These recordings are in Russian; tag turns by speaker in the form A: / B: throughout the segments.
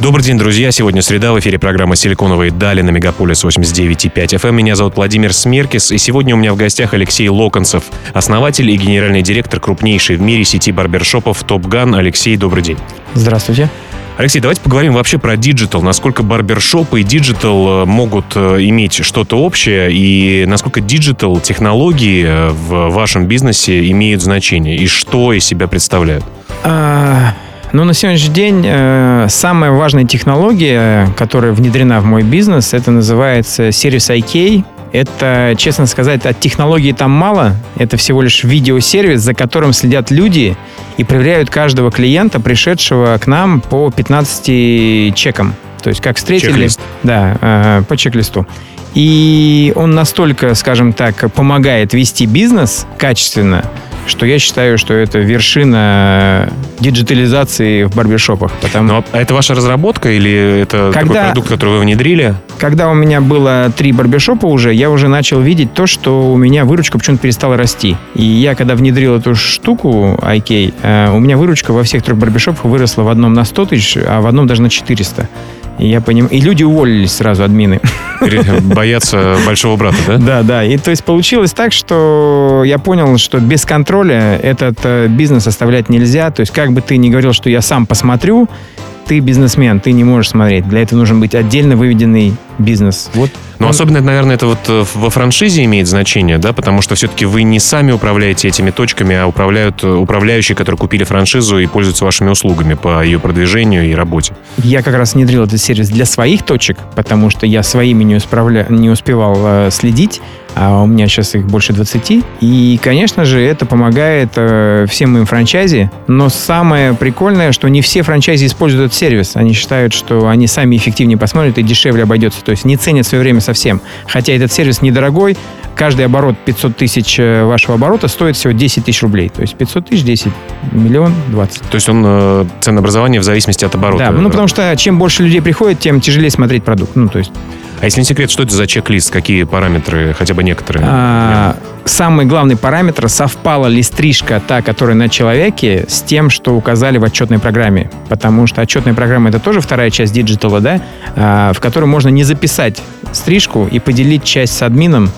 A: Добрый день, друзья. Сегодня среда. В эфире программа «Силиконовые дали» на Мегаполис 89,5 FM. Меня зовут Владимир Смеркис, и сегодня у меня в гостях Алексей Локонцев, основатель и генеральный директор крупнейшей в мире сети барбершопов «TOPGUN». Алексей, добрый день.
B: Здравствуйте.
A: Алексей, давайте поговорим вообще про digital. Насколько барбершопы и digital э, могут э, иметь что-то общее, и насколько digital технологии э, в вашем бизнесе имеют значение, и что из себя представляют?
B: А, ну, на сегодняшний день э, самая важная технология, которая внедрена в мой бизнес, это называется сервис IK. Это, честно сказать, от технологии там мало. Это всего лишь видеосервис, за которым следят люди и проверяют каждого клиента, пришедшего к нам по 15 чекам. То есть как встретили...
A: Чек-лист.
B: Да, э, по чек-листу. И он настолько, скажем так, помогает вести бизнес качественно, что я считаю, что это вершина диджитализации в барбершопах. Потому...
A: А это ваша разработка или это такой
B: Когда-
A: продукт, который вы внедрили?
B: Когда у меня было три барбершопа уже, я уже начал видеть то, что у меня выручка почему-то перестала расти. И я, когда внедрил эту штуку, IK, э, у меня выручка во всех трех барбершопах выросла в одном на 100 тысяч, а в одном даже на 400. И я понимаю... И люди уволились сразу, админы.
A: Боятся большого брата, да?
B: Да, да. И то есть получилось так, что я понял, что без контроля этот э, бизнес оставлять нельзя. То есть как бы ты ни говорил, что я сам посмотрю, ты бизнесмен, ты не можешь смотреть. Для этого нужен быть отдельно выведенный бизнес. Вот.
A: Но
B: он-
A: особенно, наверное, это вот э, во франшизе имеет значение, да, потому что все-таки вы не сами управляете этими точками, а управляют э, управляющие, которые купили франшизу и пользуются вашими услугами по ее продвижению и работе.
B: Я как раз внедрил этот сервис для своих точек, потому что я своими не, усправля... не успевал э, следить, а у меня сейчас их больше 20. И, конечно же, это помогает э, всем моим франчайзи. Но самое прикольное, что не все франчайзи используют этот сервис. Они считают, что они сами эффективнее посмотрят и дешевле обойдется. То есть не ценят свое время совсем. Хотя этот сервис недорогой. Каждый оборот 500 тысяч э, вашего оборота стоит всего 10 тысяч рублей. То есть 500 тысяч 10, миллион 20.
A: То есть он э, ценообразование в зависимости от оборота.
B: Да, ну потому что чем больше людей приходит, тем тяжелее смотреть продукт. Ну, то есть
A: А если не секрет, что это за чек-лист? Какие параметры, хотя бы некоторые?
B: а, самый главный параметр, совпала ли стрижка та, которая на человеке, с тем, что указали в отчетной программе. Потому что отчетная программа это тоже вторая часть digital а, да, а, в которой можно не записать стрижку и поделить часть с админом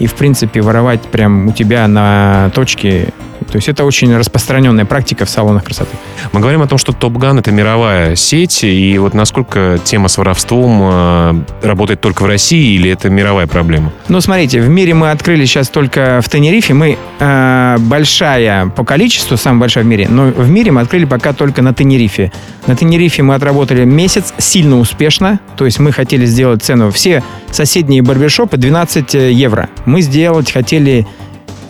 B: и, в принципе, воровать прям у тебя на точке. То есть это очень распространенная практика в салонах красоты.
A: Мы говорим о том, что Gun это мировая сеть, и вот насколько тема с воровством э, работает только в России или это мировая проблема?
B: Ну, смотрите, в мире мы открыли сейчас только в Тенерифе. Мы э, большая по количеству, самая большая в мире, но в мире мы открыли пока только на Тенерифе. На Тенерифе мы отработали месяц сильно успешно. То есть мы хотели сделать цену. Все соседние барбершопы 12 евро. Мы сделать хотели...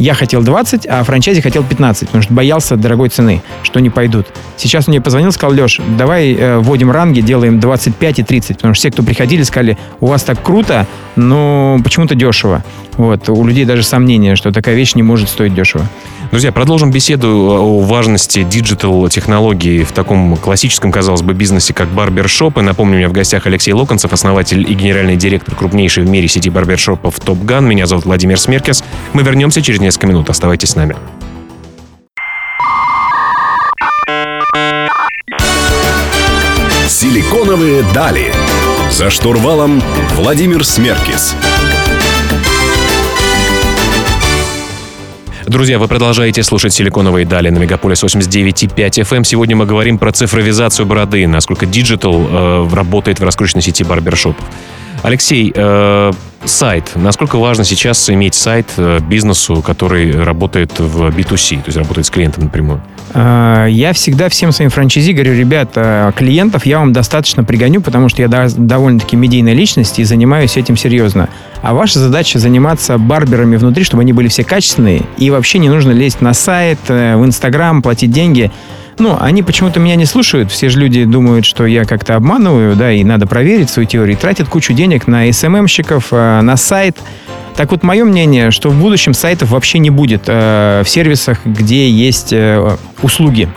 B: Я хотел 20, а франчайзи хотел 15, потому что боялся дорогой цены, что не пойдут. Сейчас он мне позвонил, сказал, Леш, давай э, вводим ранги, делаем 25 и 30, потому что все, кто приходили, сказали, у вас так круто, но почему-то дешево. Вот, у людей даже сомнения, что такая вещь не может стоить дешево.
A: Друзья, продолжим беседу о важности диджитал-технологий в таком классическом, казалось бы, бизнесе, как барбершоп. И напомню, у меня в гостях Алексей Локонцев, основатель и генеральный директор крупнейшей в мире сети барбершопов Top Gun. Меня зовут Владимир Смеркес. Мы вернемся через несколько минут. Оставайтесь с нами.
C: Силиконовые дали. За штурвалом Владимир Смеркис.
A: Друзья, вы продолжаете слушать «Силиконовые дали» на Мегаполис 89,5 FM. Сегодня мы говорим про цифровизацию бороды, насколько digital э, работает в раскрученной сети барбершопов. Алексей, э, сайт. Насколько важно сейчас иметь сайт э, бизнесу, который работает в B2C, то есть работает с клиентом напрямую?
B: А, Я всегда всем своим франчайзи говорю, ребят, клиентов я вам достаточно пригоню, потому что я довольно-таки медийная личность и занимаюсь этим серьезно. А ваша задача заниматься барберами внутри, чтобы они были все качественные, и вообще не нужно лезть на сайт, э, в Инстаграм, платить деньги. Ну, они почему-то меня не слушают. Все же люди думают, что я как-то обманываю, да, и надо проверить свою теорию. Тратят кучу денег на СММщиков, э, на сайт. Так вот, мое мнение, что в будущем сайтов вообще не будет э, в сервисах, где есть э, услуги.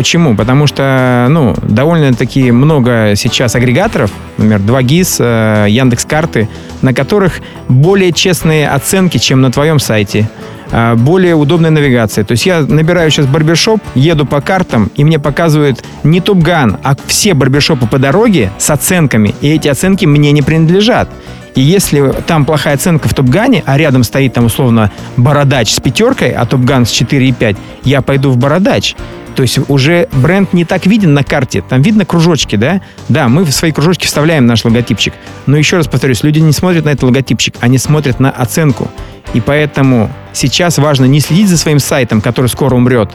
B: Почему? Потому что, ну, довольно-таки много сейчас агрегаторов, например, 2GIS, э, Яндекс.Карты, на которых более честные оценки, чем на твоем сайте э, более удобная навигация. То есть я набираю сейчас барбершоп, еду по картам, и мне показывают не Топган, а все барбершопы по дороге с оценками, и эти оценки мне не принадлежат. И если там плохая оценка в Топгане, а рядом стоит там условно Бородач с пятеркой, а Топган с 4,5, я пойду в Бородач. То есть уже бренд не так виден на карте. Там видно кружочки, да? Да, мы в свои кружочки вставляем наш логотипчик. Но еще раз повторюсь, люди не смотрят на этот логотипчик, они смотрят на оценку. И поэтому сейчас важно не следить за своим сайтом, который скоро умрет,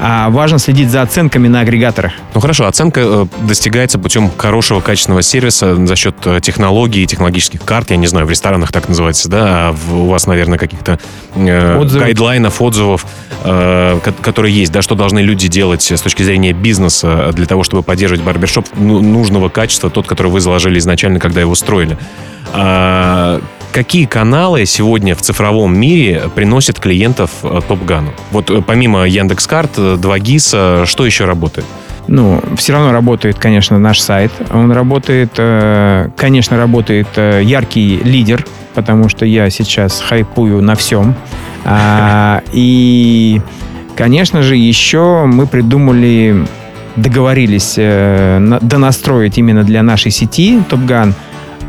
B: а важно следить за оценками на агрегаторах.
A: Ну хорошо, оценка э, достигается путем хорошего качественного сервиса за счет э, технологий, технологических карт, я не знаю, в ресторанах так называется, да, а в, у вас, наверное, каких-то э,
B: Отзывы.
A: гайдлайнов, отзывов, э, ко- которые есть, да, что должны люди делать с точки зрения бизнеса для того, чтобы поддерживать барбершоп ну, нужного качества, тот, который вы заложили изначально, когда его строили. А, какие каналы сегодня в цифровом мире приносят клиентов э, Топгану? Вот э, помимо Яндекс.Карт, э, 2GIS, что еще работает?
B: Ну, все равно работает, конечно, наш сайт. Он работает, э, конечно, работает э, яркий лидер, потому что я сейчас хайпую на всем. А, и, конечно же, еще мы придумали, договорились э, на- донастроить именно для нашей сети Топган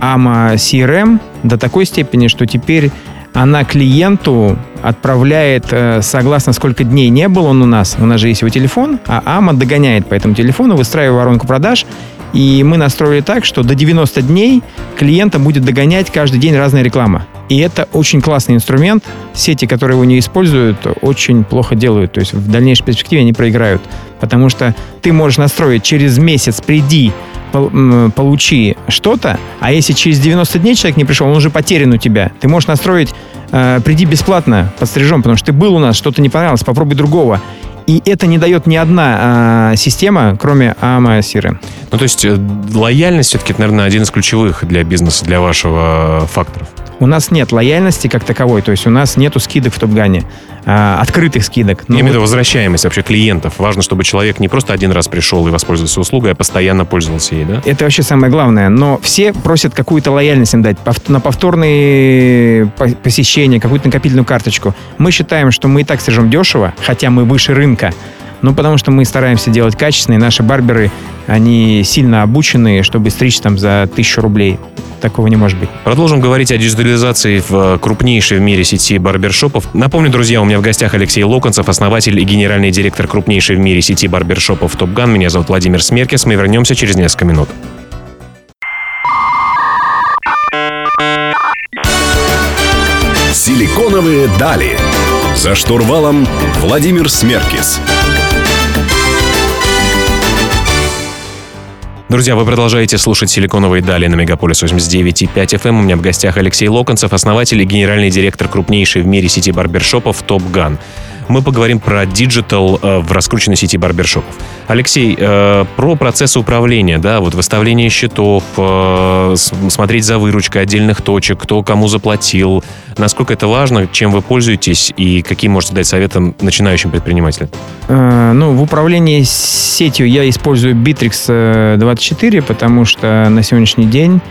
B: AMA CRM до такой степени, что теперь она клиенту отправляет, э, согласно сколько дней не был он у нас, у нас же есть его телефон, а АМА догоняет по этому телефону, выстраивая воронку продаж, и мы настроили так, что до 90 дней клиента будет догонять каждый день разная реклама. И это очень классный инструмент. Сети, которые его не используют, очень плохо делают. То есть в дальнейшей перспективе они проиграют. Потому что ты можешь настроить через месяц приди, получи что-то, а если через 90 дней человек не пришел, он уже потерян у тебя. Ты можешь настроить э, приди бесплатно, подстрижем, потому что ты был у нас, что-то не понравилось, попробуй другого. И это не дает ни одна э, система, кроме AMA CRM.
A: Ну, то есть э, лояльность все-таки, это, наверное, один из ключевых для бизнеса, для вашего э, факторов.
B: У нас нет лояльности как таковой, то есть у нас нету скидок в Топгане, а, открытых скидок.
A: Имею в виду
B: вот
A: возвращаемость вообще клиентов. Важно, чтобы человек не просто один раз пришел и воспользовался услугой, а постоянно пользовался ей, да?
B: это вообще самое главное. Но все просят какую-то лояльность им дать, на повторные по- посещения, какую-то накопительную карточку. Мы считаем, что мы и так стрижем дешево, хотя мы выше рынка. Ну, потому что мы стараемся делать качественно, и наши барберы, они сильно обучены, чтобы стричь там за тысячу рублей. Такого не может быть.
A: Продолжим говорить о диджитализации в э, крупнейшей в мире сети барбершопов. Напомню, друзья, у меня в гостях Алексей Локонцев, основатель и генеральный директор крупнейшей в мире сети барбершопов Топган. Меня зовут Владимир Смеркис. Мы вернемся через несколько минут.
C: Силиконовые дали. За штурвалом Владимир Смеркис.
A: Друзья, вы продолжаете слушать «Силиконовые дали» на Мегаполис 89.5 FM. У меня в гостях Алексей Локонцев, основатель и генеральный директор крупнейшей в мире сети барбершопов «TOPGUN». Мы поговорим про digital э, в раскрученной сети барбершопов. Алексей, э, про процессы управления, да, вот выставление счетов, э, смотреть за выручкой отдельных точек, кто кому заплатил, насколько это важно, чем вы пользуетесь и какие можете дать советы начинающим предпринимателям?
B: Ну, в управлении сетью я использую Bittrex э, 24, потому что на сегодняшний день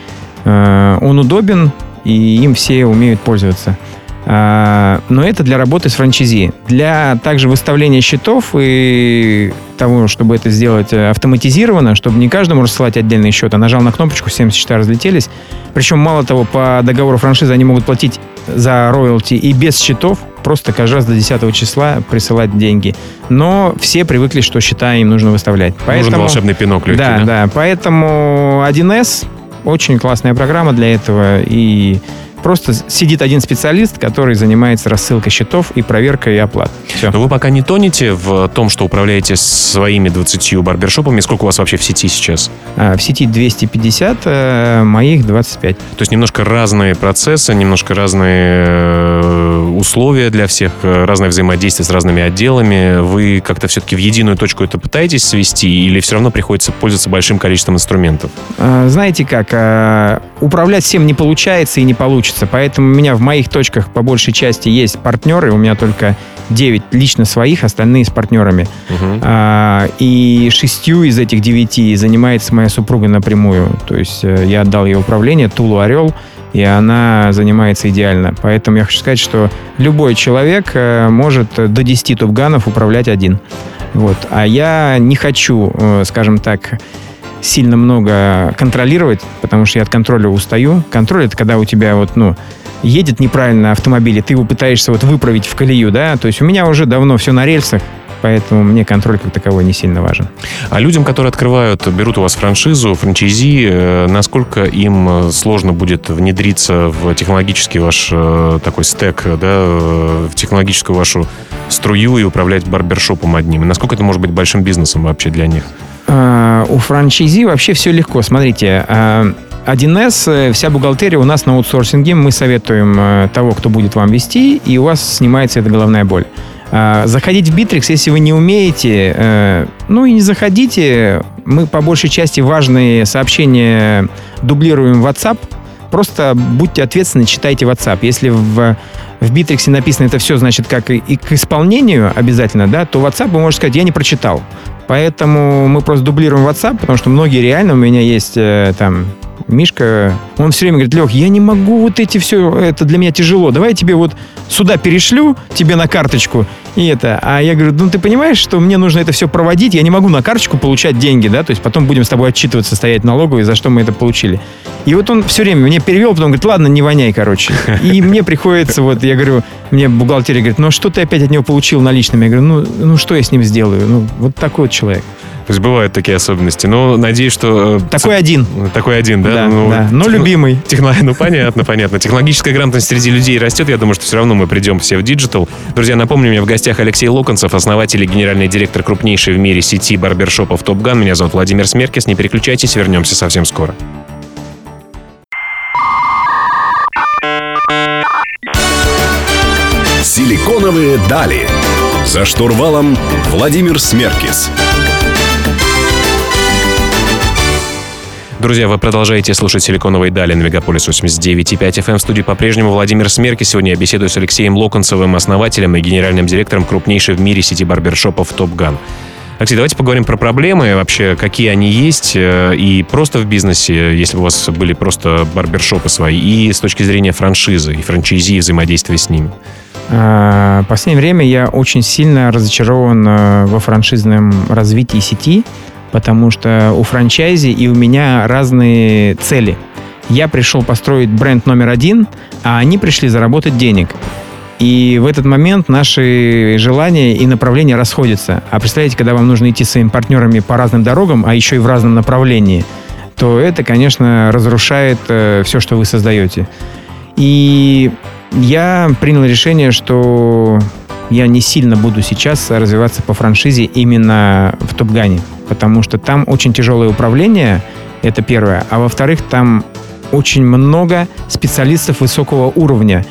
B: он удобен, и им все умеют пользоваться. А, Но это для работы с франчайзи. Для также выставления счетов и того, чтобы это сделать э, автоматизированно, чтобы не каждому рассылать отдельный счет, а нажал на кнопочку, 70 счета разлетелись. Причем, мало того, по договору франшизы они могут платить за роялти и без счетов, просто каждый раз до 10 числа присылать деньги. Но все привыкли, что счета им нужно выставлять.
A: Нужен
B: Поэтому,
A: волшебный пинок легкий,
B: да, да, поэтому 1С очень классная программа для этого. И просто сидит один специалист, который занимается рассылкой счетов и проверкой и оплат. Все.
A: Но вы пока не тонете в том, что управляете своими 20 барбершопами. Сколько у вас вообще в сети сейчас?
B: А, В сети 250, э, моих 25.
A: То есть немножко разные процессы, немножко разные э, условия для всех, э, разное взаимодействие с разными отделами. Вы как-то все-таки в единую точку это пытаетесь свести или все равно приходится пользоваться большим количеством инструментов?
B: А, Знаете как, а, управлять всем не получается и не получится, поэтому у меня в моих точках по большей части есть партнеры, у меня только 9 лично своих, остальные с партнерами.
A: Мгм.
B: А, и шестью из этих девяти занимается моя супруга напрямую. То есть э, я отдал ей управление, Тулу Орел, и она занимается идеально. Поэтому я хочу сказать, что любой человек э, может до 10 топганов управлять один. Вот. А я не хочу, э, скажем так, сильно много контролировать, потому что я от контроля устаю. Контроль это когда у тебя вот, ну, едет неправильно автомобиль, и ты его пытаешься вот выправить в колею, да, то есть у меня уже давно все на рельсах, поэтому мне контроль как таковой не сильно важен.
A: А людям, которые открывают, берут у вас франшизу, франчайзи, э, насколько им э, сложно будет внедриться в технологический ваш э, такой стек, да, в технологическую вашу струю и управлять барбершопом одним? И насколько это может быть большим бизнесом вообще для них?
B: А, у франчайзи вообще все легко. Смотрите, а, 1С, э, вся бухгалтерия у нас на аутсорсинге. Мы советуем э, того, кто будет вам вести, и у вас снимается эта головная боль. А, Заходить в Bittrex, если вы не умеете, э, ну и не заходите. Мы по большей части важные сообщения дублируем в WhatsApp. Просто будьте ответственны, читайте WhatsApp. Если в, в Bittrex написано это все, значит, как и, и к исполнению обязательно, да, то WhatsApp вы можете сказать, я не прочитал. Поэтому мы просто дублируем WhatsApp, потому что многие реально у меня есть э, там Мишка, он все время говорит, Лех, я не могу вот эти все, это для меня тяжело. Давай я тебе вот сюда перешлю, тебе на карточку, и это. А я говорю, ну ты понимаешь, что мне нужно это все проводить, я не могу на карточку получать деньги, да, то есть потом будем с тобой отчитываться, стоять налоговой, за что мы это получили. И вот он все время мне перевел, потом говорит, ладно, не воняй, короче. И мне приходится, вот, я говорю, мне бухгалтерия говорит, ну а что ты опять от него получил наличными? Я говорю, ну, ну что я с ним сделаю? Ну, вот такой вот человек.
A: То есть бывают такие особенности. Но надеюсь, что... э,
B: Такой один.
A: Такой один, да?
B: Да,
A: Ну,
B: да. Но
A: техно-
B: любимый.
A: Техно- Ну, понятно, понятно. Технологическая грамотность среди людей растет. Я думаю, что все равно мы придем все в digital. Друзья, напомню, у меня в гостях Алексей Локонцев, основатель и генеральный директор крупнейшей в мире сети барбершопов «TOPGUN». Меня зовут Владимир Смеркис. Не переключайтесь, вернемся совсем скоро.
C: Силиконовые дали. За штурвалом Владимир Смеркис.
A: Друзья, вы продолжаете слушать «Силиконовые дали» на Мегаполис 89.5 FM. В студии по-прежнему Владимир Смерки. Сегодня я беседую с Алексеем Локонцевым, основателем и генеральным директором крупнейшей в мире сети барбершопов «Топган». Алексей, давайте поговорим про проблемы, вообще, какие они есть, э, и просто в бизнесе, если у вас были просто барбершопы свои, и с точки зрения франшизы и франчайзи, и взаимодействия с ними.
B: А, В последнее время я очень сильно разочарован э, во франшизном развитии сети, потому что у франчайзи и у меня разные цели. Я пришел построить бренд номер один, а они пришли заработать денег. И в этот момент наши желания и направления расходятся. А представляете, когда вам нужно идти своими партнерами по разным дорогам, а еще и в разном направлении, то это, конечно, разрушает все, что вы создаете. И я принял решение, что я не сильно буду сейчас развиваться по франшизе именно в Топгане, потому что там очень тяжелое управление, это первое, а во-вторых, там очень много специалистов высокого уровня,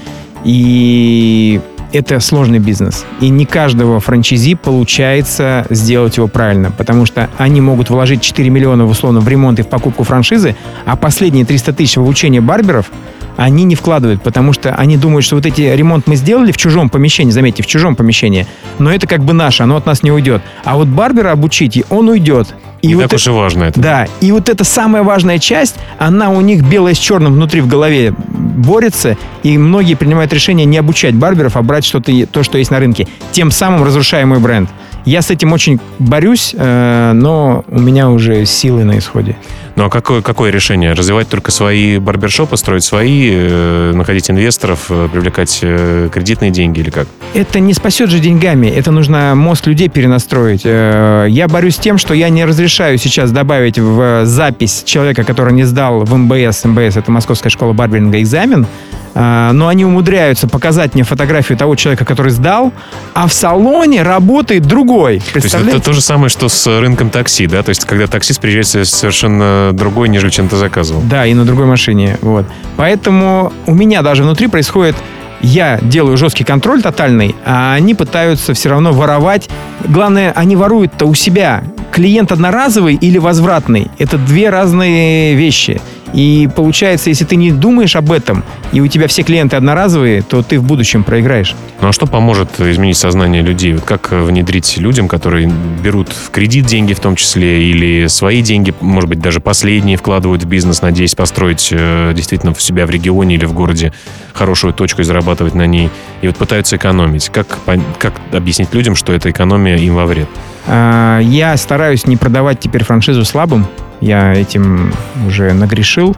B: и это сложный бизнес. И не каждого франчайзи получается сделать его правильно, потому что они могут вложить 4 миллиона условно в ремонт и в покупку франшизы, а последние 300 тысяч в обучение барберов они не вкладывают, потому что они думают, что вот эти ремонт мы сделали в чужом помещении, заметьте, в чужом помещении, но это как бы наше, оно от нас не уйдет. А вот барбера обучить, он уйдет. И
A: Не
B: вот
A: так
B: это-
A: уж и важно это.
B: да, и вот эта самая важная часть, она у них белое с черным внутри в голове борется, и многие принимают решение не обучать барберов, а брать что-то, то, что есть на рынке, тем самым разрушая мой бренд. Я с этим очень борюсь, э, но у меня уже силы на исходе.
A: Ну а какое, какое решение? Развивать только свои барбершопы, строить свои, э, находить инвесторов, э, привлекать кредитные деньги или как?
B: Это не спасет же деньгами, это нужно мозг людей перенастроить. Я борюсь с тем, что я не разрешаю сейчас добавить в запись человека, который не сдал в МБС, МБС это Московская школа барберинга, экзамен, но они умудряются показать мне фотографию того человека, который сдал, а в салоне работает другой.
A: То есть это то же самое, что с рынком такси, да? То есть когда таксист приезжает совершенно другой, нежели чем ты заказывал.
B: Да, и на другой машине. Вот. Поэтому у меня даже внутри происходит я делаю жесткий контроль тотальный, а они пытаются все равно воровать. Главное, они воруют-то у себя. Клиент одноразовый или возвратный – это две разные вещи. И получается, если ты не думаешь об этом, и у тебя все клиенты одноразовые, то ты в будущем проиграешь.
A: Ну а что поможет изменить сознание людей? Вот как внедрить людям, которые берут в кредит деньги в том числе, или свои деньги, может быть, даже последние вкладывают в бизнес, надеясь построить э, действительно в себя в регионе или в городе хорошую точку и зарабатывать на ней, и вот пытаются экономить. Как, как объяснить людям, что эта экономия им во вред?
B: А, я стараюсь не продавать теперь франшизу слабым. Я этим уже нагрешил.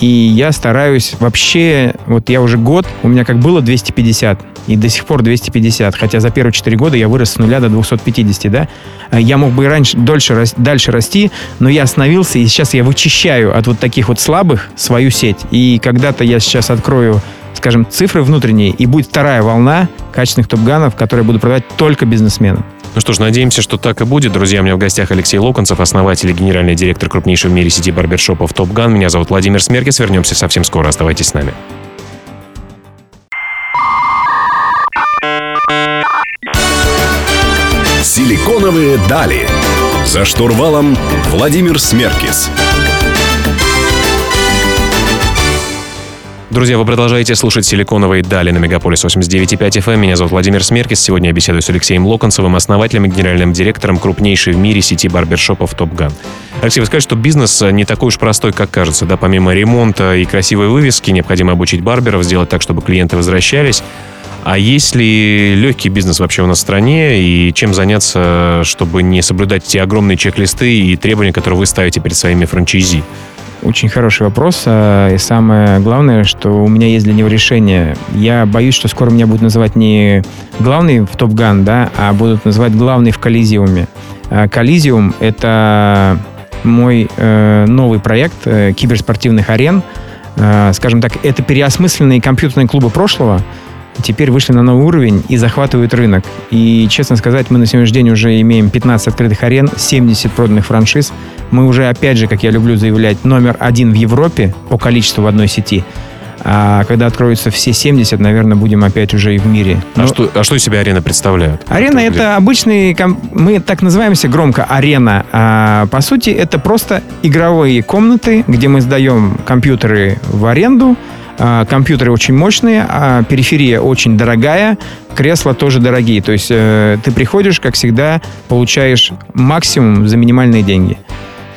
B: И я стараюсь вообще, вот я уже год, у меня как было 250, и до сих пор 250, хотя за первые 4 года я вырос с нуля до 250, да. Я мог бы и раньше, дольше, дальше расти, но я остановился, и сейчас я вычищаю от вот таких вот слабых свою сеть. И когда-то я сейчас открою скажем, цифры внутренние, и будет вторая волна качественных топ-ганов, которые буду продавать только бизнесменам.
A: Ну что ж, надеемся, что так и будет. Друзья, у меня в гостях Алексей Локонцев, основатель и генеральный директор крупнейшего в мире сети барбершопов Топ Ган. Меня зовут Владимир Смеркис. Вернемся совсем скоро. Оставайтесь с нами.
C: Силиконовые дали. За штурвалом Владимир Смеркис.
A: Друзья, вы продолжаете слушать «Силиконовые дали» на Мегаполис 89.5 FM. Меня зовут Владимир Смеркис. Сегодня я беседую с Алексеем Локонцевым, основателем и генеральным директором крупнейшей в мире сети барбершопов «Топган». Алексей, вы скажете, что бизнес не такой уж простой, как кажется. Да? Помимо ремонта и красивой вывески, необходимо обучить барберов, сделать так, чтобы клиенты возвращались. А есть ли легкий бизнес вообще у нас в стране и чем заняться, чтобы не соблюдать те огромные чек-листы и требования, которые вы ставите перед своими франчайзи?
B: Очень хороший вопрос. А, и самое главное, что у меня есть для него решение. Я боюсь, что скоро меня будут называть не главный в Топ Ган, да, а будут называть главный в Коллизиуме. А, Коллизиум — это мой э, новый проект э, киберспортивных арен. Э, скажем так, это переосмысленные компьютерные клубы прошлого, теперь вышли на новый уровень и захватывают рынок. И, честно сказать, мы на сегодняшний день уже имеем 15 открытых арен, 70 проданных франшиз. Мы уже, опять же, как я люблю заявлять, номер один в Европе по количеству в одной сети. А когда откроются все 70, наверное, будем опять уже и в мире.
A: А, Но... что, а что из себя арена представляет?
B: Арена это, это обычный, мы так называемся громко арена. А, по сути, это просто игровые комнаты, где мы сдаем компьютеры в аренду, компьютеры очень мощные, а периферия очень дорогая, кресла тоже дорогие. То есть э, ты приходишь, как всегда, получаешь максимум за минимальные деньги.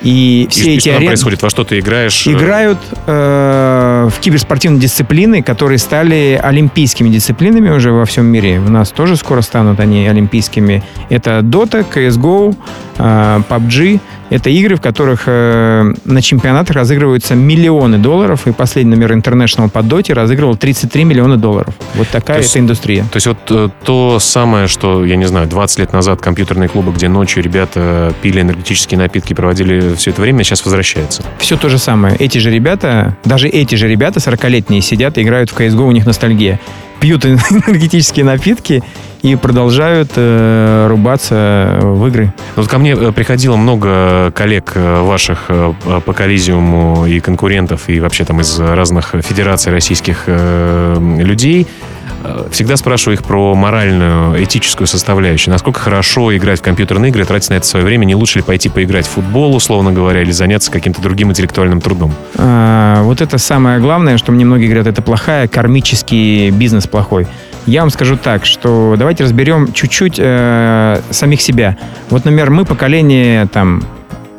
A: И все и, эти и арены... происходит? Во что ты играешь?
B: Играют э, в киберспортивные дисциплины, которые стали олимпийскими дисциплинами уже во всем мире. У нас тоже скоро станут они олимпийскими. Это Dota, CSGO, PUBG. Это игры, в которых э, на чемпионатах разыгрываются миллионы долларов, и последний номер International по доте разыгрывал 33 миллиона долларов. Вот такая то есть, это индустрия.
A: То есть вот э, то самое, что, я не знаю, 20 лет назад компьютерные клубы, где ночью ребята пили энергетические напитки, проводили все это время, сейчас возвращается.
B: Все то же самое. Эти же ребята, даже эти же ребята, 40-летние, сидят и играют в CSGO, у них ностальгия. Пьют энергетические напитки и продолжают э, рубаться в игры.
A: Вот ко мне э, приходило много коллег э, ваших э, по коллизиуму и конкурентов, и вообще там из разных федераций российских э, людей. Всегда спрашиваю их про моральную, этическую составляющую. Насколько хорошо играть в компьютерные игры, тратить на это свое время. Не лучше ли пойти поиграть в футбол, условно говоря, или заняться каким-то другим интеллектуальным трудом?
B: А, вот это самое главное, что мне многие говорят, это плохая, кармический бизнес плохой. Я вам скажу так, что давайте разберем чуть-чуть э, самих себя. Вот, например, мы поколение там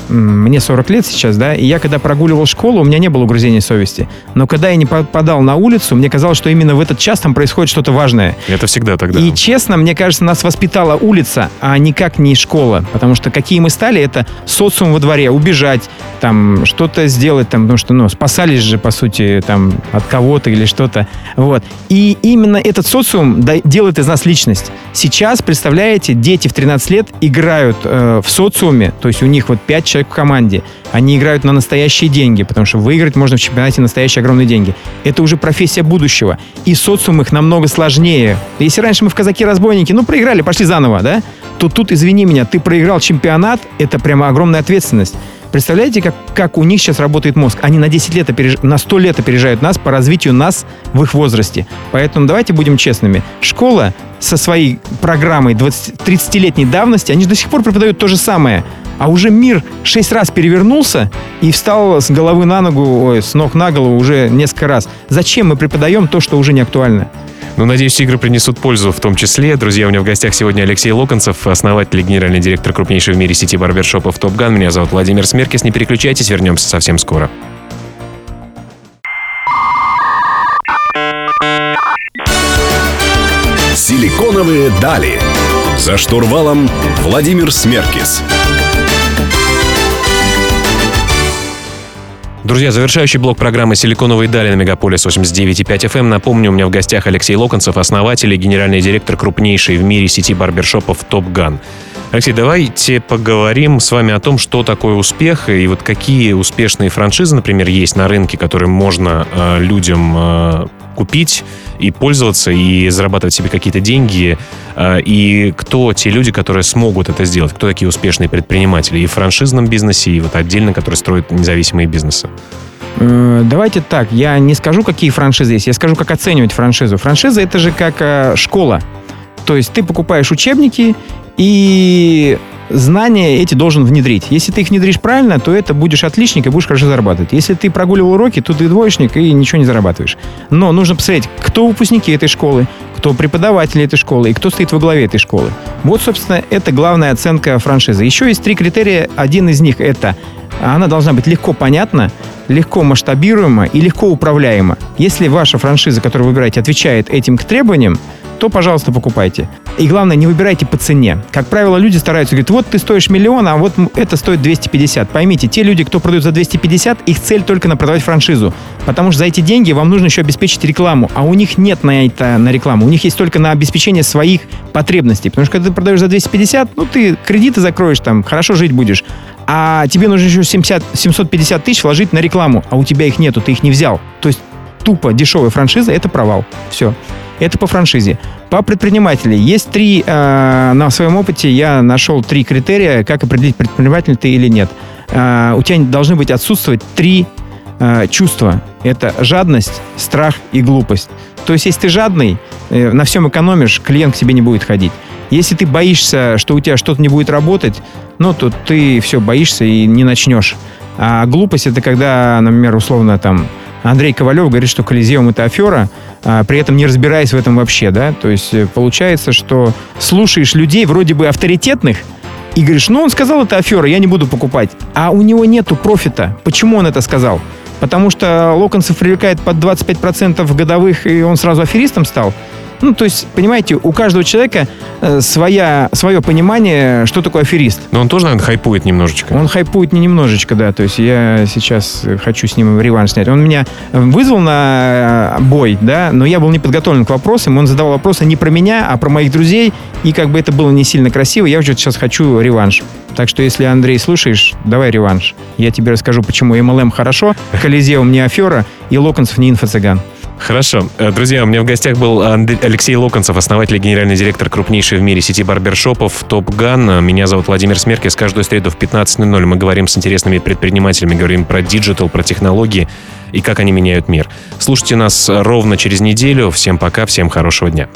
B: мне 40 лет сейчас, да, и я когда прогуливал школу, у меня не было угрызения совести. Но когда я не попадал на улицу, мне казалось, что именно в этот час там происходит что-то важное.
A: Это всегда тогда.
B: И честно, мне кажется, нас воспитала улица, а никак не школа. Потому что какие мы стали, это социум во дворе, убежать, там, что-то сделать, там, потому что, ну, спасались же, по сути, там, от кого-то или что-то. Вот. И именно этот социум делает из нас личность. Сейчас, представляете, дети в 13 лет играют э, в социуме, то есть у них вот 5 человек в команде. Они играют на настоящие деньги, потому что выиграть можно в чемпионате настоящие огромные деньги. Это уже профессия будущего. И социум их намного сложнее. Если раньше мы в казаки-разбойники, ну, проиграли, пошли заново, да? То тут, извини меня, ты проиграл чемпионат, это прямо огромная ответственность. Представляете, как, как у них сейчас работает мозг? Они на 10 лет, опереж... на 100 лет опережают нас по развитию нас в их возрасте. Поэтому давайте будем честными. Школа со своей программой 20... 30-летней давности, они же до сих пор преподают то же самое. А уже мир шесть раз перевернулся и встал с головы на ногу, ой, с ног на голову уже несколько раз. Зачем мы преподаем то, что уже не актуально?
A: Ну, надеюсь, игры принесут пользу в том числе. Друзья, у меня в гостях сегодня Алексей Локонцев, основатель и генеральный директор крупнейшей в мире сети барбершопов Топ Ган. Меня зовут Владимир Смеркис. Не переключайтесь, вернемся совсем скоро.
C: Силиконовые дали. За штурвалом Владимир Смеркис.
A: Друзья, завершающий блок программы «Силиконовые дали» на Мегаполис 89.5 FM. Напомню, у меня в гостях Алексей Локонцев, основатель и генеральный директор крупнейшей в мире сети барбершопов «Топ Ган». Алексей, давайте поговорим с вами о том, что такое успех и вот какие успешные франшизы, например, есть на рынке, которые можно э, людям э, купить и пользоваться, и зарабатывать себе какие-то деньги. Э, и кто те люди, которые смогут это сделать? Кто такие успешные предприниматели и в франшизном бизнесе, и вот отдельно, которые строят независимые бизнесы?
B: Э, давайте так, я не скажу, какие франшизы есть, я скажу, как оценивать франшизу. Франшиза это же как э, школа. То есть ты покупаешь учебники, и знания эти должен внедрить. Если ты их внедришь правильно, то это будешь отличник и будешь хорошо зарабатывать. Если ты прогуливал уроки, то ты двоечник и ничего не зарабатываешь. Но нужно посмотреть, кто выпускники этой школы, кто преподаватели этой школы и кто стоит во главе этой школы. Вот, собственно, это главная оценка франшизы. Еще есть три критерия. Один из них это она должна быть легко понятна, легко масштабируема и легко управляема. Если ваша франшиза, которую вы выбираете, отвечает этим к требованиям, то, пожалуйста, покупайте. И главное, не выбирайте по цене. Как правило, люди стараются говорить, вот ты стоишь миллион, а вот это стоит 250. Поймите, те люди, кто продают за 250, их цель только на продавать франшизу. Потому что за эти деньги вам нужно еще обеспечить рекламу. А у них нет на это на рекламу. У них есть только на обеспечение своих потребностей. Потому что когда ты продаешь за 250, ну ты кредиты закроешь там, хорошо жить будешь. А тебе нужно еще 70, 750 тысяч вложить на рекламу, а у тебя их нету, ты их не взял. То есть тупо дешевая франшиза – это провал. Все. Это по франшизе. По предпринимателям есть три, э, на своем опыте я нашел три критерия, как определить, предприниматель ты или нет. Э, у тебя должны быть отсутствовать три э, чувства. Это жадность, страх и глупость. То есть, если ты жадный, э, на всем экономишь, клиент к тебе не будет ходить. Если ты боишься, что у тебя что-то не будет работать, ну, то ты все боишься и не начнешь. А глупость это когда, например, условно там Андрей Ковалев говорит, что Колизеум это афера, а, при этом не разбираясь в этом вообще, да. То есть э, получается, что слушаешь людей вроде бы авторитетных, и говоришь, ну он сказал, это афера, я не буду покупать. А у него нету профита. Почему он это сказал? Потому что Локонцев привлекает под 25% годовых, и он сразу аферистом стал. Ну, то есть, понимаете, у каждого человека э, своя, свое понимание, что такое аферист.
A: Но он тоже, наверное, хайпует немножечко.
B: Он хайпует не немножечко, да. То есть я сейчас хочу с ним реванш снять. Он меня вызвал на э, бой, да, но я был не подготовлен к вопросам. Он задавал вопросы не про меня, а про моих друзей. И как бы это было не сильно красиво, я уже сейчас хочу реванш. Так что, если, Андрей, слушаешь, давай реванш. Я тебе расскажу, почему MLM хорошо, Колизеум не афера и Локонцев не инфо-цыган.
A: Хорошо. Э, друзья, у меня в гостях был Алексей Локонцев, основатель и генеральный директор крупнейшей в мире сети барбершопов TOPGUN. Меня зовут Владимир Смеркис. Каждую среду в 15.00 мы говорим с интересными предпринимателями, говорим про digital, про технологии и как они меняют мир. Слушайте нас ровно через неделю. Всем пока, всем хорошего дня.